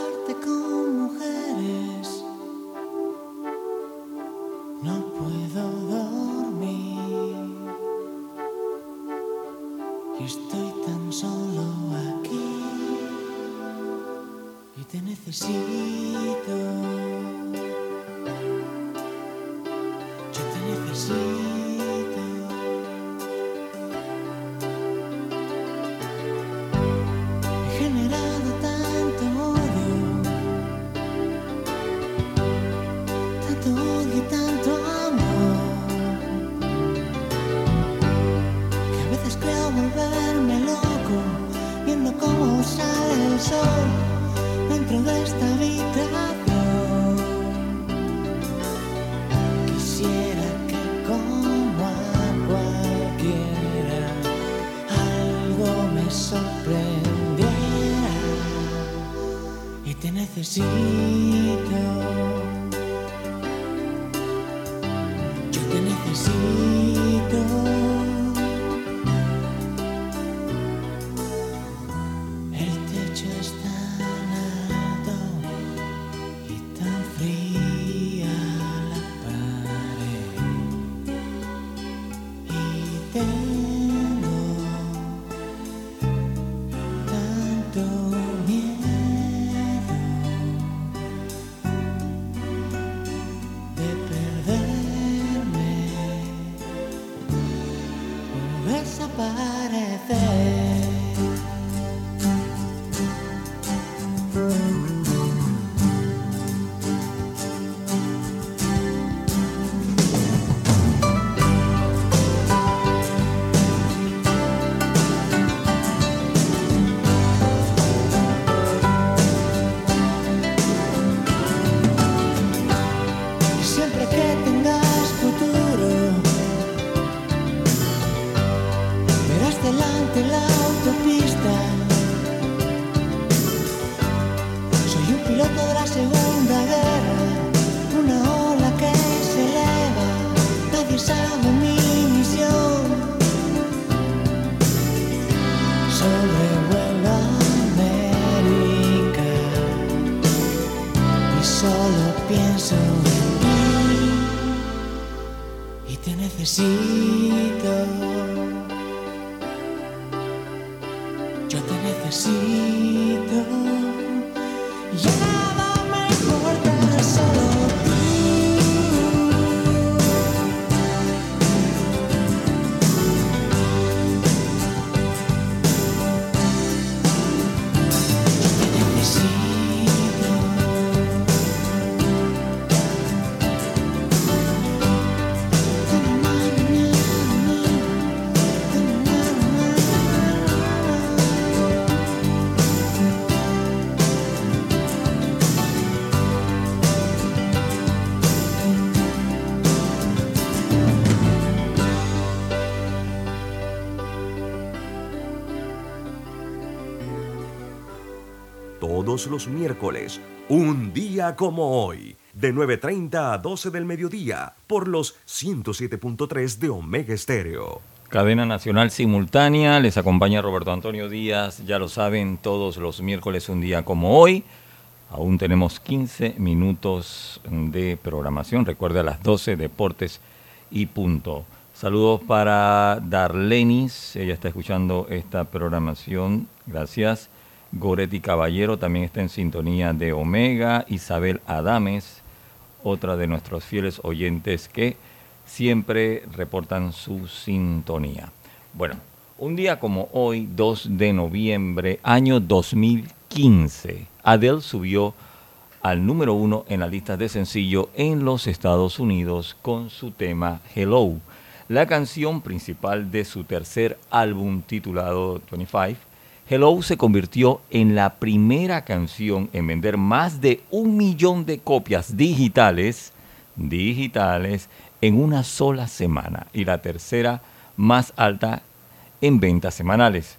Los miércoles, un día como hoy, de 9.30 a 12 del mediodía, por los 107.3 de Omega Estéreo. Cadena Nacional Simultánea, les acompaña Roberto Antonio Díaz, ya lo saben, todos los miércoles un día como hoy. Aún tenemos 15 minutos de programación, recuerde a las 12 deportes y punto. Saludos para Darlenis, ella está escuchando esta programación, gracias. Goretti Caballero también está en sintonía de Omega, Isabel Adames, otra de nuestros fieles oyentes que siempre reportan su sintonía. Bueno, un día como hoy, 2 de noviembre, año 2015, Adele subió al número uno en la lista de sencillo en los Estados Unidos con su tema Hello. la canción principal de su tercer álbum titulado 25, Hello se convirtió en la primera canción en vender más de un millón de copias digitales, digitales en una sola semana y la tercera más alta en ventas semanales.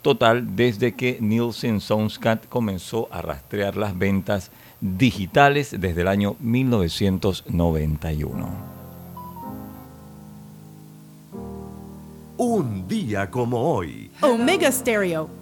Total desde que Nielsen Soundscat comenzó a rastrear las ventas digitales desde el año 1991. Un día como hoy. Omega Stereo.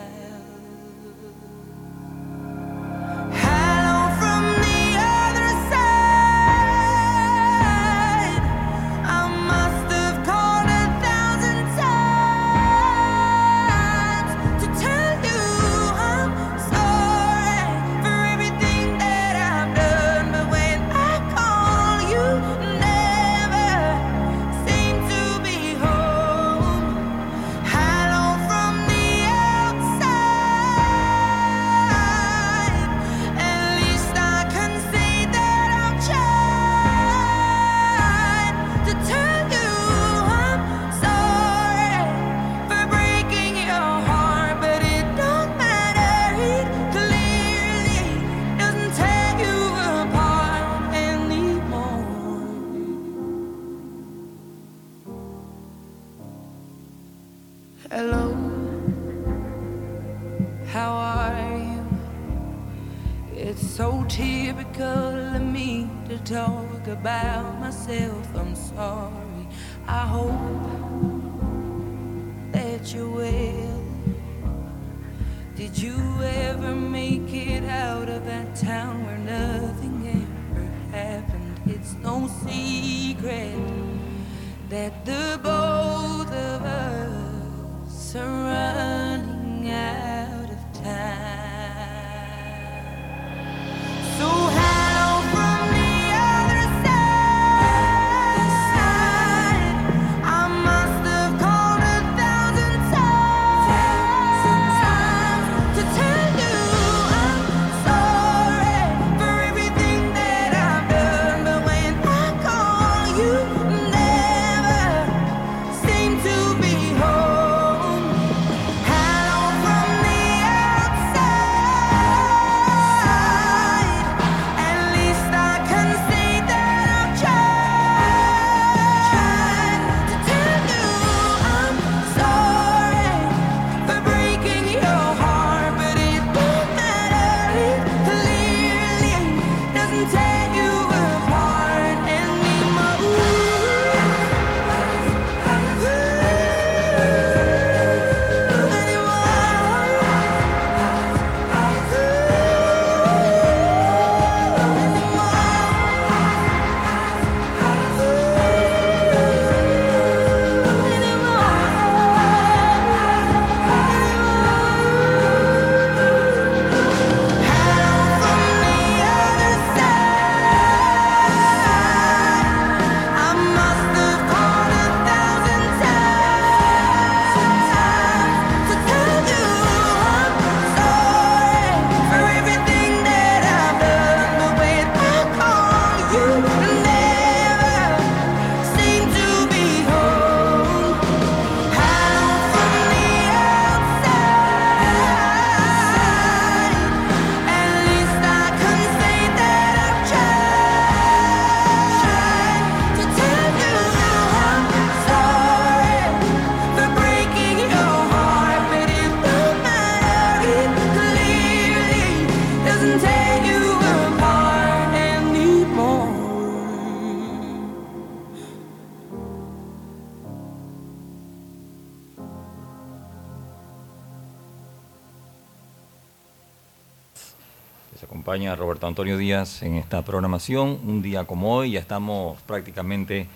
acompaña Roberto Antonio Díaz en esta programación. Un día como hoy, ya estamos prácticamente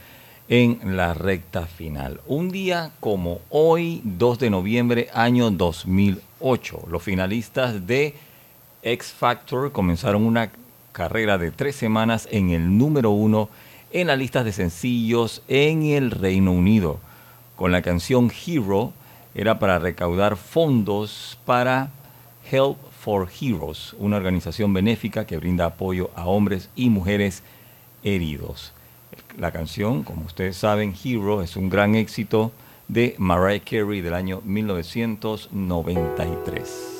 en la recta final. Un día como hoy, 2 de noviembre, año 2008. Los finalistas de X Factor comenzaron una carrera de tres semanas en el número uno en las listas de sencillos en el Reino Unido. Con la canción Hero era para recaudar fondos para Help for Heroes, una organización benéfica que brinda apoyo a hombres y mujeres heridos. La canción, como ustedes saben, Hero es un gran éxito de Mariah Carey del año 1993.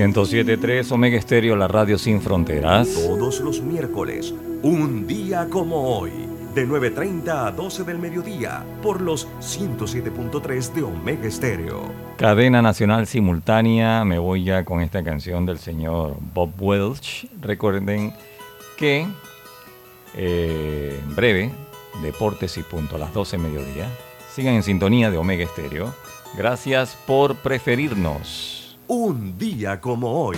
107.3 Omega Estéreo, la radio sin fronteras. Todos los miércoles, un día como hoy, de 9.30 a 12 del mediodía, por los 107.3 de Omega Estéreo. Cadena nacional simultánea, me voy ya con esta canción del señor Bob Welch. Recuerden que eh, en breve, Deportes y Punto, a las 12 del mediodía. Sigan en sintonía de Omega Estéreo. Gracias por preferirnos. Un día como hoy.